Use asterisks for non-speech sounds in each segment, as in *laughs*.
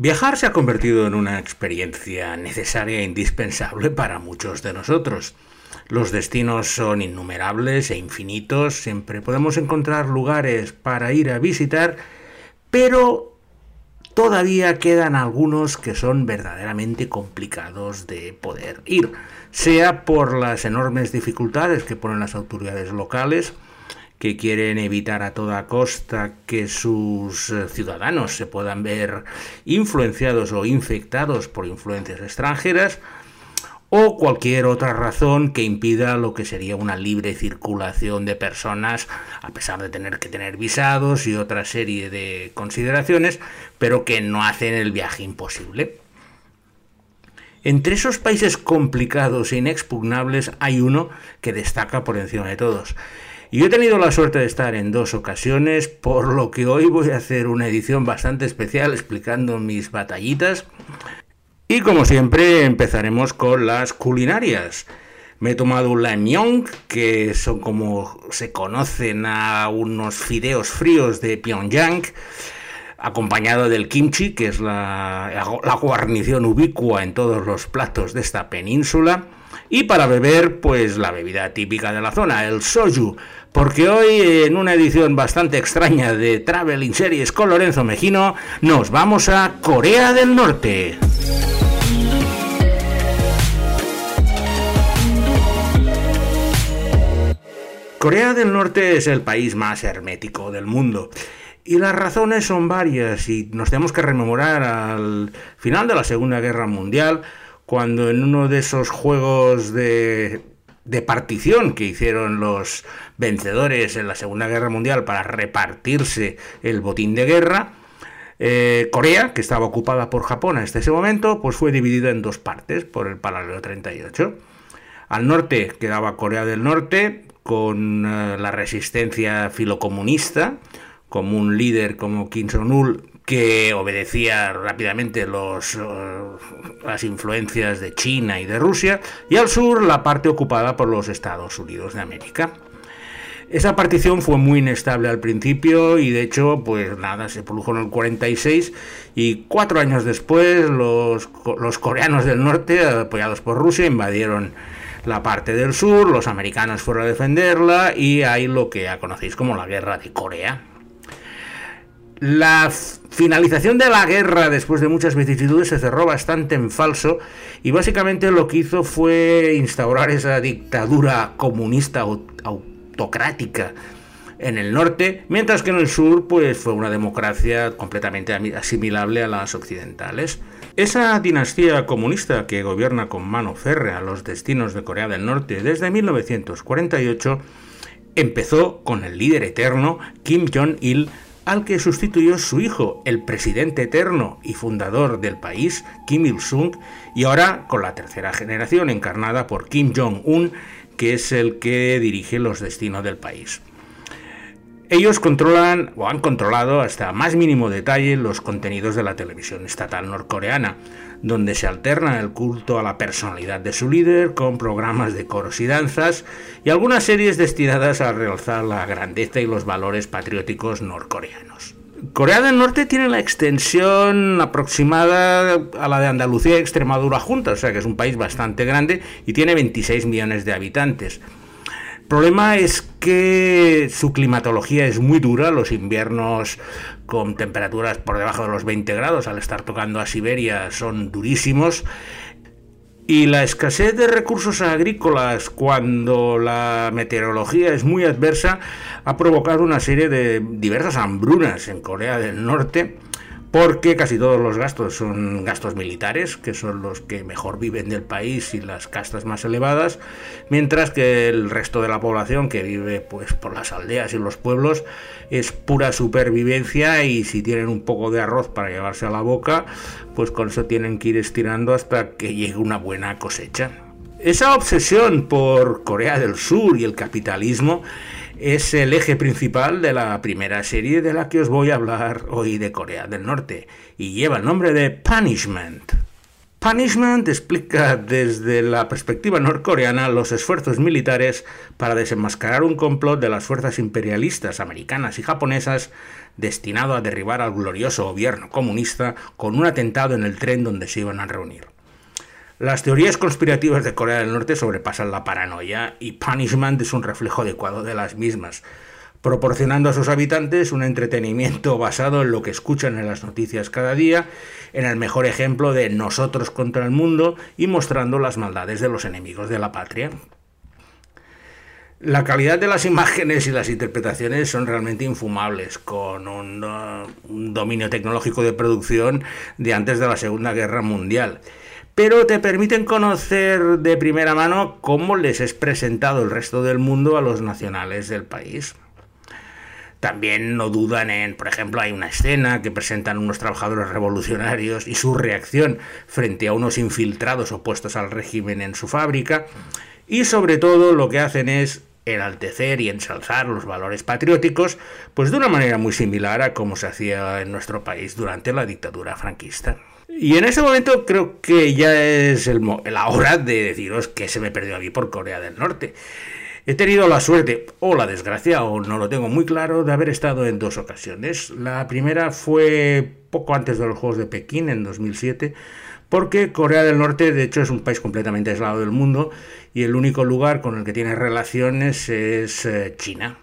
Viajar se ha convertido en una experiencia necesaria e indispensable para muchos de nosotros. Los destinos son innumerables e infinitos, siempre podemos encontrar lugares para ir a visitar, pero todavía quedan algunos que son verdaderamente complicados de poder ir, sea por las enormes dificultades que ponen las autoridades locales, que quieren evitar a toda costa que sus eh, ciudadanos se puedan ver influenciados o infectados por influencias extranjeras, o cualquier otra razón que impida lo que sería una libre circulación de personas, a pesar de tener que tener visados y otra serie de consideraciones, pero que no hacen el viaje imposible. Entre esos países complicados e inexpugnables hay uno que destaca por encima de todos, y yo he tenido la suerte de estar en dos ocasiones, por lo que hoy voy a hacer una edición bastante especial explicando mis batallitas. Y como siempre empezaremos con las culinarias. Me he tomado un lanyong, que son como se conocen a unos fideos fríos de Pyongyang, acompañado del kimchi, que es la guarnición ubicua en todos los platos de esta península. Y para beber, pues la bebida típica de la zona, el soju, porque hoy en una edición bastante extraña de Traveling Series con Lorenzo Mejino nos vamos a Corea del Norte. Corea del Norte es el país más hermético del mundo. Y las razones son varias y nos tenemos que rememorar al final de la Segunda Guerra Mundial, cuando en uno de esos juegos de de partición que hicieron los vencedores en la Segunda Guerra Mundial para repartirse el botín de guerra, eh, Corea, que estaba ocupada por Japón en ese momento, pues fue dividida en dos partes por el paralelo 38. Al norte quedaba Corea del Norte con eh, la resistencia filocomunista, como un líder como Kim Jong-un que obedecía rápidamente los, eh, las influencias de China y de Rusia, y al sur la parte ocupada por los Estados Unidos de América. Esa partición fue muy inestable al principio y de hecho, pues nada, se produjo en el 46 y cuatro años después los, los coreanos del norte, apoyados por Rusia, invadieron la parte del sur, los americanos fueron a defenderla y hay lo que conocéis como la guerra de Corea. La finalización de la guerra después de muchas vicisitudes se cerró bastante en falso y básicamente lo que hizo fue instaurar esa dictadura comunista autocrática en el norte, mientras que en el sur pues fue una democracia completamente asimilable a las occidentales. Esa dinastía comunista que gobierna con mano férrea los destinos de Corea del Norte desde 1948 empezó con el líder eterno Kim Jong-il al que sustituyó su hijo, el presidente eterno y fundador del país, Kim Il-sung, y ahora con la tercera generación encarnada por Kim Jong-un, que es el que dirige los destinos del país. Ellos controlan o han controlado hasta más mínimo detalle los contenidos de la televisión estatal norcoreana, donde se alterna el culto a la personalidad de su líder con programas de coros y danzas y algunas series destinadas a realzar la grandeza y los valores patrióticos norcoreanos. Corea del Norte tiene la extensión aproximada a la de Andalucía y Extremadura juntas, o sea que es un país bastante grande y tiene 26 millones de habitantes. El problema es que su climatología es muy dura, los inviernos con temperaturas por debajo de los 20 grados al estar tocando a Siberia son durísimos. Y la escasez de recursos agrícolas cuando la meteorología es muy adversa ha provocado una serie de diversas hambrunas en Corea del Norte porque casi todos los gastos son gastos militares, que son los que mejor viven del país y las castas más elevadas, mientras que el resto de la población que vive pues por las aldeas y los pueblos es pura supervivencia y si tienen un poco de arroz para llevarse a la boca, pues con eso tienen que ir estirando hasta que llegue una buena cosecha. Esa obsesión por Corea del Sur y el capitalismo es el eje principal de la primera serie de la que os voy a hablar hoy de Corea del Norte y lleva el nombre de Punishment. Punishment explica desde la perspectiva norcoreana los esfuerzos militares para desenmascarar un complot de las fuerzas imperialistas americanas y japonesas destinado a derribar al glorioso gobierno comunista con un atentado en el tren donde se iban a reunir. Las teorías conspirativas de Corea del Norte sobrepasan la paranoia y Punishment es un reflejo adecuado de las mismas proporcionando a sus habitantes un entretenimiento basado en lo que escuchan en las noticias cada día, en el mejor ejemplo de nosotros contra el mundo y mostrando las maldades de los enemigos de la patria. La calidad de las imágenes y las interpretaciones son realmente infumables, con un, uh, dominio tecnológico de producción de antes de la Segunda Guerra Mundial pero te permiten conocer de primera mano cómo les es presentado el resto del mundo a los nacionales del país. También no dudan en, por ejemplo, hay una escena que presentan unos trabajadores revolucionarios y su reacción frente a unos infiltrados opuestos al régimen en su fábrica. Y sobre todo lo que hacen es enaltecer y ensalzar los valores patrióticos, pues de una manera muy similar a como se hacía en nuestro país durante la dictadura franquista. Y en ese momento creo que ya es la hora de deciros que se me perdió a mí por Corea del Norte. He tenido la suerte o la desgracia, o no lo tengo muy claro, de haber estado en dos ocasiones. La primera fue poco antes de los Juegos de Pekín, en 2007, porque Corea del Norte, de hecho, es un país completamente aislado del mundo y el único lugar con el que tiene relaciones es eh, China.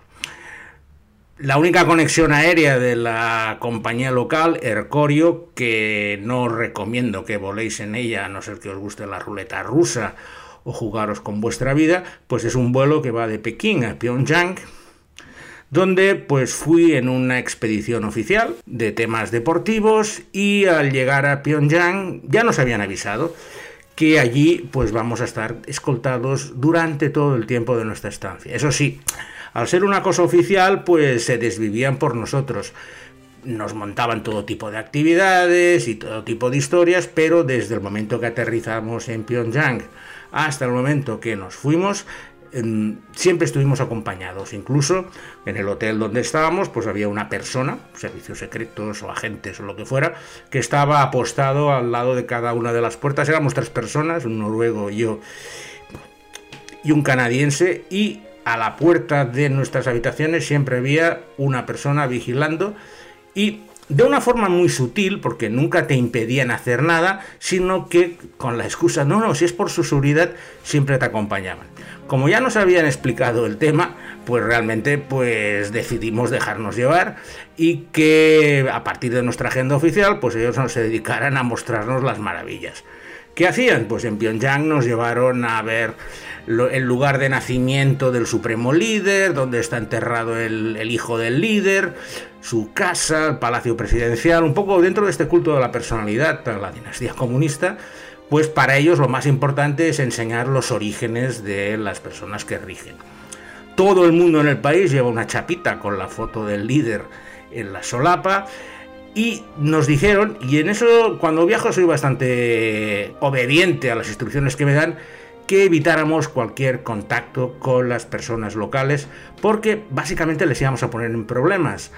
La única conexión aérea de la compañía local, Ercorio, que no recomiendo que voléis en ella, a no ser que os guste la ruleta rusa o jugaros con vuestra vida, pues es un vuelo que va de Pekín a Pyongyang, donde pues fui en una expedición oficial de temas deportivos y al llegar a Pyongyang ya nos habían avisado que allí pues vamos a estar escoltados durante todo el tiempo de nuestra estancia. Eso sí, al ser una cosa oficial pues se desvivían por nosotros. Nos montaban todo tipo de actividades y todo tipo de historias, pero desde el momento que aterrizamos en Pyongyang hasta el momento que nos fuimos, siempre estuvimos acompañados. Incluso en el hotel donde estábamos, pues había una persona, servicios secretos o agentes o lo que fuera, que estaba apostado al lado de cada una de las puertas. Éramos tres personas, un noruego, yo y un canadiense, y a la puerta de nuestras habitaciones siempre había una persona vigilando y de una forma muy sutil, porque nunca te impedían hacer nada, sino que con la excusa, no, no, si es por su seguridad, siempre te acompañaban. Como ya nos habían explicado el tema, pues realmente pues decidimos dejarnos llevar y que a partir de nuestra agenda oficial, pues ellos nos dedicaran a mostrarnos las maravillas. ¿Qué hacían? Pues en Pyongyang nos llevaron a ver el lugar de nacimiento del supremo líder, donde está enterrado el, hijo del líder, su casa, el palacio presidencial, un poco dentro de este culto de la personalidad, la dinastía comunista, pues para ellos lo más importante es enseñar los orígenes de las personas que rigen. Todo el mundo en el país lleva una chapita con la foto del líder en la solapa y nos dijeron, y en eso cuando viajo soy bastante obediente a las instrucciones que me dan, que evitáramos cualquier contacto con las personas locales porque básicamente les íbamos a poner en problemas.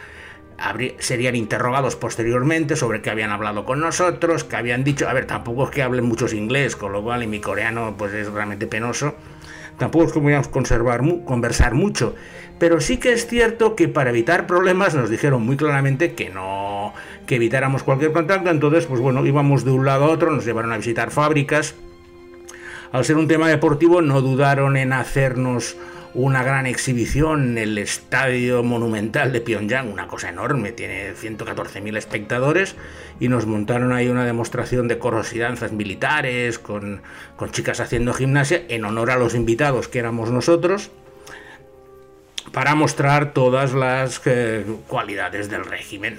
serían interrogados posteriormente sobre qué habían hablado con nosotros, qué habían dicho. A ver, tampoco es que hablen muchos inglés, con lo cual y mi coreano pues es realmente penoso. Tampoco es que podíamos conservar, conversar mucho. Pero sí que es cierto que para evitar problemas nos dijeron muy claramente que no, que evitáramos cualquier contacto. Entonces, pues bueno, íbamos de un lado a otro, nos llevaron a visitar fábricas al ser un tema deportivo, no dudaron en hacernos una gran exhibición en el Estadio Monumental de Pyongyang, una cosa enorme, tiene 114.000 espectadores, y nos montaron ahí una demostración de coros y danzas militares, con, con chicas haciendo gimnasia, en honor a los invitados que éramos nosotros, para mostrar todas las eh, cualidades del régimen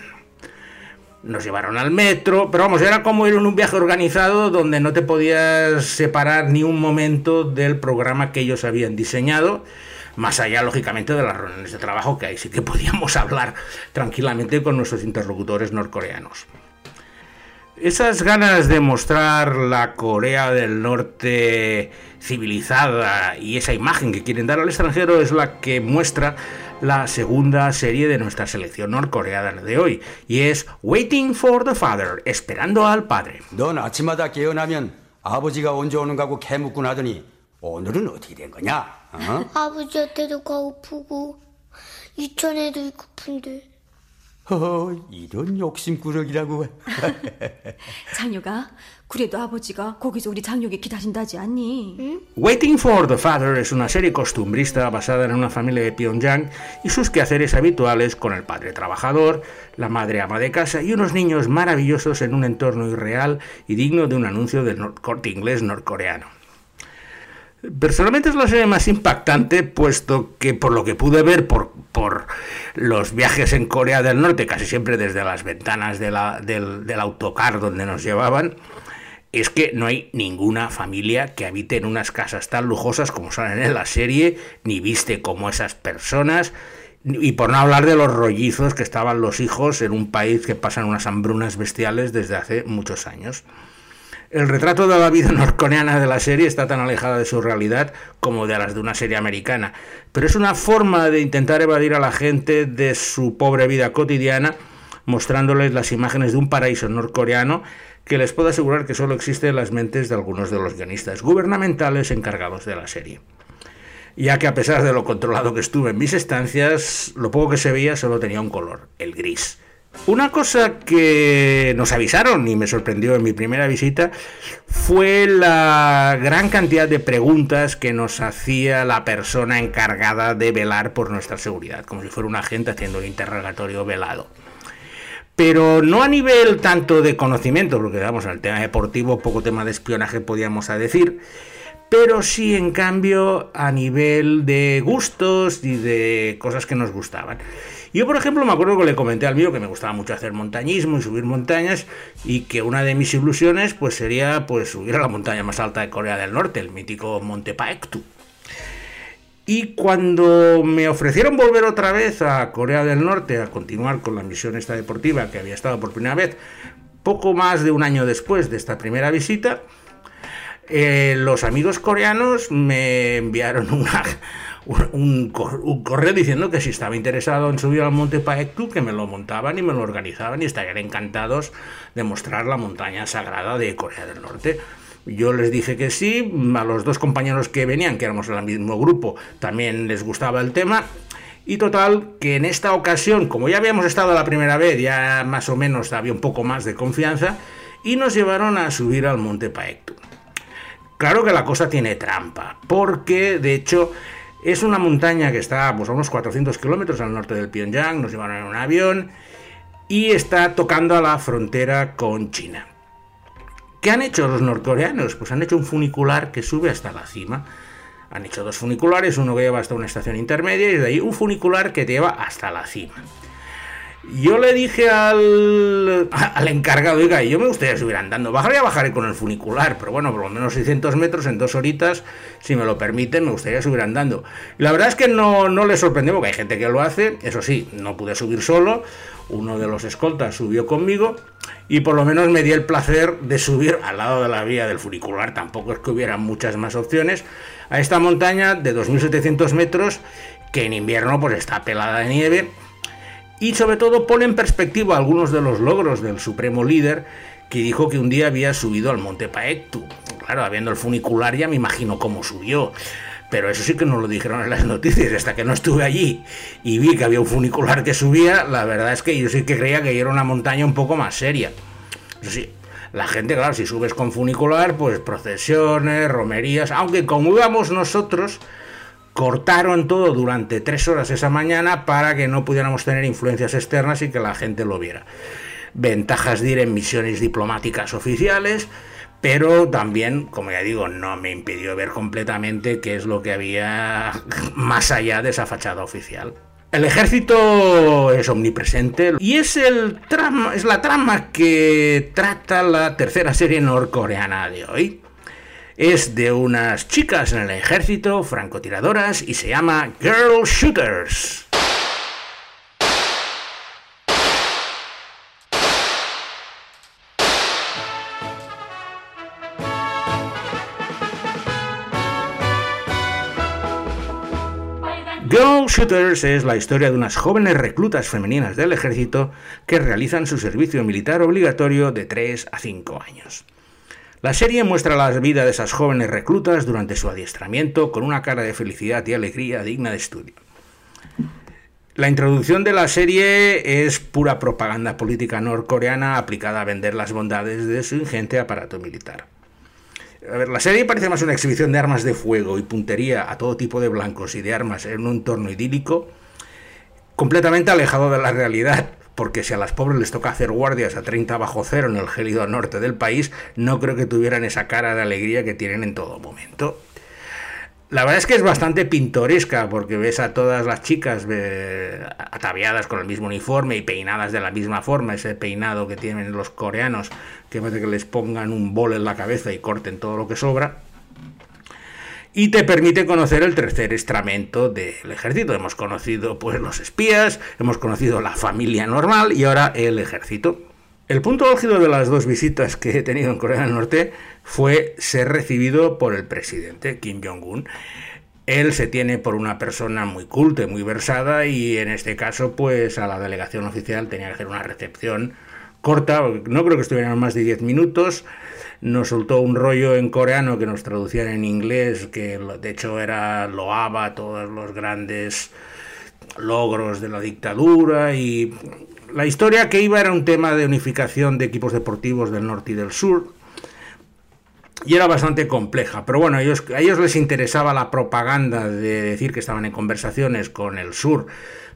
nos llevaron al metro, pero vamos, era como ir en un viaje organizado donde no te podías separar ni un momento del programa que ellos habían diseñado, más allá, lógicamente, de las reuniones de trabajo que ahí sí que *laughs* podíamos hablar tranquilamente con nuestros interlocutores norcoreanos. Esas ganas de mostrar la Corea del Norte civilizada y esa imagen que quieren dar al extranjero es la que muestra la segunda serie de nuestra selección norcoreana de hoy, y es Waiting for the Father, esperando al padre. 넌 아침마다 깨어나면 아버지가 언제 오는가고 캐묻곤 하더니 오늘은 어떻게 된 거냐? *laughs* 어? 아버지한테도 가고프고 유치원에도 있고픈데 허허, 이런 욕심꾸러기라고. *laughs* 장효가 그래도 아버지가 거기서 우리 장효기 기다린다지 않니? Waiting for the Father es una serie costumbrista basada en una familia de Pyongyang y sus quehaceres habituales con el padre trabajador, la madre ama de casa y unos niños maravillosos en un entorno irreal y digno de un anuncio del nor- corte inglés norcoreano. Personalmente es la serie más impactante, puesto que por lo que pude ver por, por los viajes en Corea del Norte, casi siempre desde las ventanas de la- del, del autocar donde nos llevaban, es que no hay ninguna familia que habite en unas casas tan lujosas como salen en la serie, ni viste como esas personas, y por no hablar de los rollizos que estaban los hijos en un país que pasan unas hambrunas bestiales desde hace muchos años. El retrato de la vida *laughs* norcoreana de la serie está tan alejada de su realidad como de las de una serie americana, pero es una forma de intentar evadir a la gente de su pobre vida cotidiana, mostrándoles las imágenes de un paraíso norcoreano que les puedo asegurar que solo existe en las mentes de algunos de los guionistas gubernamentales encargados de la serie. Ya que a pesar de lo controlado que estuve en mis estancias, lo poco que se veía solo tenía un color, el gris. Una cosa que nos avisaron y me sorprendió en mi primera visita fue la gran cantidad de preguntas que nos hacía la persona encargada de velar por nuestra seguridad, como si fuera un agente haciendo un interrogatorio velado. Pero no a nivel tanto de conocimiento, porque vamos, el tema deportivo poco tema de espionaje podíamos decir, pero sí en cambio a nivel de gustos y de cosas que nos gustaban. Yo, por ejemplo, me acuerdo que le comenté al mío que me gustaba mucho hacer montañismo y subir montañas y que una de mis ilusiones pues sería pues subir a la montaña más alta de Corea del Norte, el mítico Monte Paektu. Y cuando me ofrecieron volver otra vez a Corea del Norte a continuar con la misión esta deportiva que había estado por primera vez, poco más de un año después de esta primera visita, eh, los amigos coreanos me enviaron *laughs* un, un correo diciendo que si estaba interesado en subir al monte Paektu, que me lo montaban y me lo organizaban y estarían encantados de mostrar la montaña sagrada de Corea del Norte. Yo les dije que sí, a los dos compañeros que venían, que éramos el mismo grupo, también les gustaba el tema. Y total, que en esta ocasión, como ya habíamos estado la primera vez, ya más o menos había un poco más de confianza, y nos llevaron a subir al monte Paektu. Claro que la cosa tiene trampa, porque de hecho es una montaña que está pues, a unos 400 kilómetros al norte del Pyongyang, nos llevaron en un avión y está tocando a la frontera con China. ¿Qué han hecho los norcoreanos? Pues han hecho un funicular que sube hasta la cima. Han hecho dos funiculares, uno que lleva hasta una estación intermedia y de ahí un funicular que te lleva hasta la cima. Yo le dije al, *laughs* al encargado, oiga, yo me gustaría subir andando. Bajaría, bajaré con el funicular, pero bueno, por lo menos 600 metros en dos horitas, si me lo permiten, me gustaría subir andando. La verdad es que no, no le sorprendió, porque hay gente que lo hace. Eso sí, no pude subir solo. Uno de los escoltas subió conmigo y por lo menos me di el placer de subir al lado de la vía del funicular. Tampoco es que hubiera muchas más opciones. A esta montaña de 2.700 metros, que en invierno pues está pelada de nieve y sobre todo pone en perspectiva algunos de los logros del supremo líder que dijo que un día había subido al monte Paektu. Claro, habiendo el funicular ya me imagino cómo subió. Pero eso sí que no lo dijeron en las noticias, hasta que no estuve allí y vi que había un funicular que subía, la verdad es que yo sí que creía que era una montaña un poco más seria. Eso sí, la gente, claro, si subes con funicular, pues procesiones, romerías, aunque como íbamos nosotros, cortaron todo durante tres horas esa mañana para que no pudiéramos tener influencias externas y que la gente lo viera. Ventajas de ir en misiones diplomáticas oficiales, pero también, como ya digo, no me impidió ver completamente qué es lo que había *laughs* más allá de esa fachada oficial. El ejército es omnipresente y es, el trama, es la trama que trata la tercera serie norcoreana de hoy. Es de unas chicas en el ejército, francotiradoras, y se llama Girl Shooters. Shooters es la historia de unas jóvenes reclutas femeninas del ejército que realizan su servicio militar obligatorio de 3 a 5 años. La serie muestra la vida de esas jóvenes reclutas durante su adiestramiento con una cara de felicidad y alegría digna de estudio. La introducción de la serie es pura propaganda política norcoreana aplicada a vender las bondades de su ingente aparato militar. A ver, la serie parece más una exhibición de armas de fuego y puntería a todo tipo de blancos y de armas en un entorno idílico, completamente alejado de la realidad, porque si a las pobres les toca hacer guardias a 30 bajo cero en el gélido norte del país, no creo que tuvieran esa cara de alegría que tienen en todo momento. La verdad es que es bastante pintoresca porque ves a todas las chicas ataviadas con el mismo uniforme y peinadas de la misma forma, ese peinado que tienen los coreanos, que parece que les pongan un bol en la cabeza y corten todo lo que sobra y te permite conocer el tercer estramento del ejército. Hemos conocido pues los espías, hemos conocido la familia normal y ahora el ejército. El punto álgido de las dos visitas que he tenido en Corea del Norte fue ser recibido por el presidente Kim Jong-un. Él se tiene por una persona muy culta y muy versada y en este caso pues a la delegación oficial tenía que hacer una recepción corta, no creo que estuvieran más de 10 minutos, nos soltó un rollo en coreano que nos traducían en inglés, que de hecho era loaba todos los grandes logros de la dictadura y la historia que iba era un tema de unificación de equipos deportivos del norte y del sur y era bastante compleja, pero bueno, ellos, a ellos les interesaba la propaganda de decir que estaban en conversaciones con el sur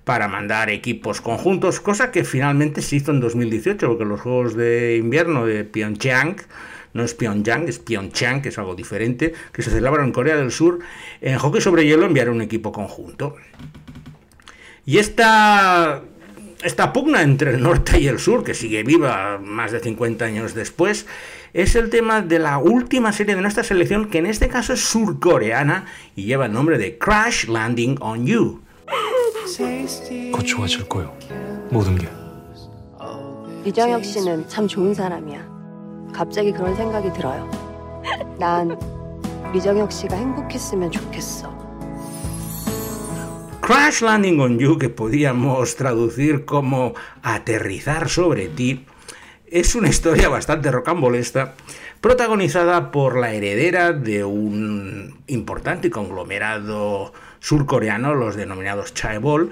para mandar equipos conjuntos, cosa que finalmente se hizo en 2018, porque los Juegos de Invierno de Pyeongchang no es Pyongyang, es Pyeongchang, que es algo diferente, que se celebraron en Corea del Sur, en hockey sobre hielo enviaron un equipo conjunto. Y esta, esta pugna entre el norte y el sur, que sigue viva más de 50 años después, es el tema de la última serie de nuestra selección, que en este caso es surcoreana y lleva el nombre de Crash Landing on You. 갑자기 그런 생각이 들어요. 난 리정혁 씨가 행복했으면 좋겠어. Crash Landing on You, que podíamos traducir como aterrizar sobre ti, es una historia bastante rocambolesta, protagonizada por la heredera de un importante conglomerado surcoreano, los denominados Chaebol,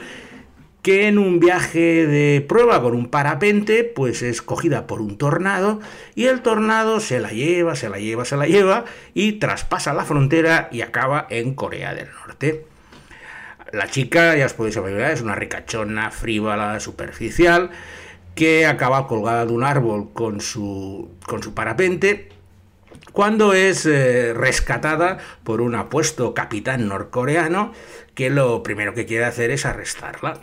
que en un viaje de prueba con un parapente, pues es cogida por un tornado y el tornado se la lleva, se la lleva, se la lleva y traspasa la frontera y acaba en Corea del Norte. La chica, ya os podéis imaginar, es una ricachona, frívola, superficial, que acaba colgada de un árbol con su, con su parapente cuando es eh, rescatada por un apuesto capitán norcoreano que lo primero que quiere hacer es arrestarla.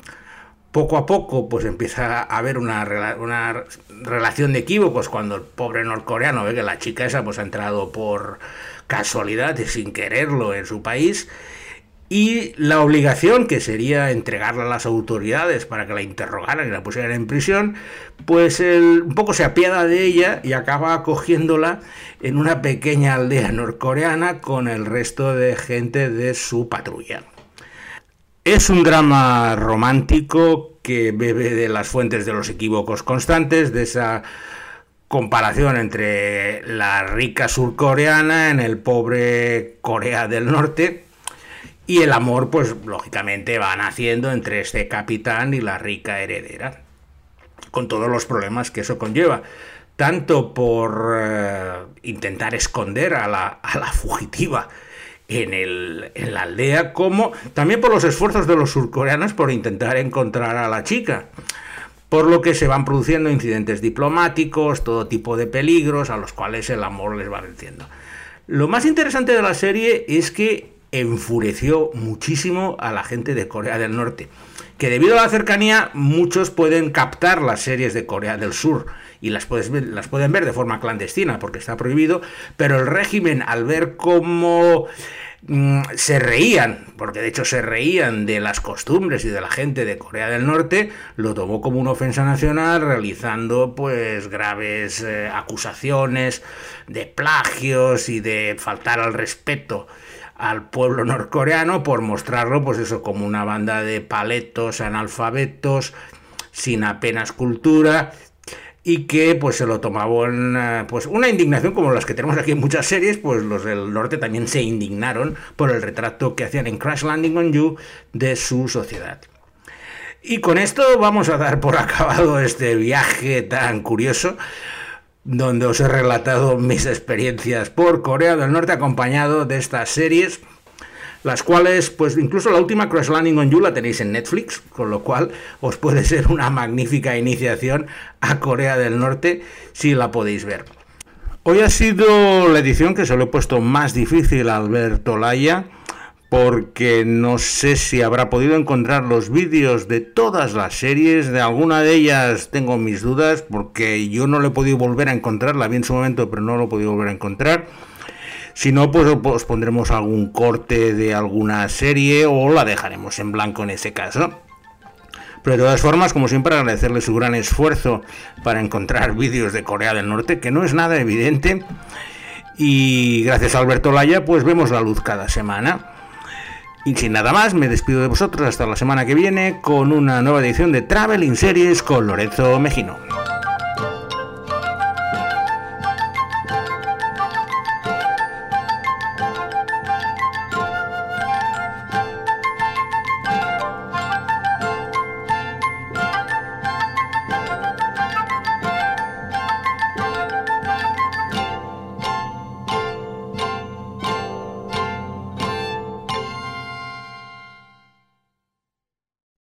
Poco a poco pues empieza a haber una, una, relación de equívocos cuando el pobre norcoreano ve que la chica esa pues ha entrado por casualidad y sin quererlo en su país y la obligación que sería entregarla a las autoridades para que la interrogaran y la pusieran en prisión, pues un poco se apiada de ella y acaba acogiéndola en una pequeña aldea norcoreana con el resto de gente de su patrulla. Es un drama romántico que bebe de las fuentes de los equívocos constantes, de esa comparación entre la rica surcoreana en el pobre Corea del Norte y el amor, pues lógicamente va naciendo entre este capitán y la rica heredera, con todos los problemas que eso conlleva, tanto por eh, intentar esconder a la, a la fugitiva, en, el, en la aldea, como también por los esfuerzos de los surcoreanos por intentar encontrar a la chica por lo que se van produciendo incidentes diplomáticos, todo tipo de peligros a los cuales el amor les va venciendo. Lo más interesante de la serie es que enfureció muchísimo a la gente de Corea del Norte, que debido a la cercanía muchos pueden captar las series de Corea del Sur y las, pueden ver de forma clandestina porque está prohibido, pero el régimen al ver cómo Mm, se reían, porque de hecho se reían de las costumbres y de la gente de Corea del Norte, lo tomó como una ofensa nacional, realizando pues graves eh, acusaciones de plagios y de faltar al respeto al pueblo norcoreano por mostrarlo, pues eso, como una banda de paletos, analfabetos, sin apenas cultura y que pues se lo tomaban eh, pues una indignación como las que tenemos aquí en muchas series, pues los del norte también se indignaron por el retrato que hacían en Crash Landing on You de su sociedad. Y con esto vamos a dar por *laughs* acabado este viaje tan curioso donde os he relatado mis experiencias por Corea del Norte acompañado de estas series, las cuales, pues incluso la última Crash Landing on You la tenéis en Netflix, con lo cual os puede ser una magnífica iniciación a Corea del Norte si la podéis ver. Hoy ha sido la edición que se lo he puesto más difícil a Alberto Laya porque no sé si habrá podido encontrar los vídeos de todas las series, de alguna de ellas tengo mis dudas, porque yo no lo he podido volver a encontrar, la vi en su momento, pero no lo he podido volver a encontrar. Si no, pues os pondremos algún corte de alguna serie o la dejaremos en blanco en ese caso. Pero de todas formas, como siempre, agradecerle su gran esfuerzo para encontrar vídeos de Corea del Norte, que no es nada evidente. Y gracias a Alberto Laya, pues vemos la luz cada semana. Y sin nada más, me despido de vosotros hasta la semana que viene con una nueva edición de Traveling Series con Lorenzo Mejino.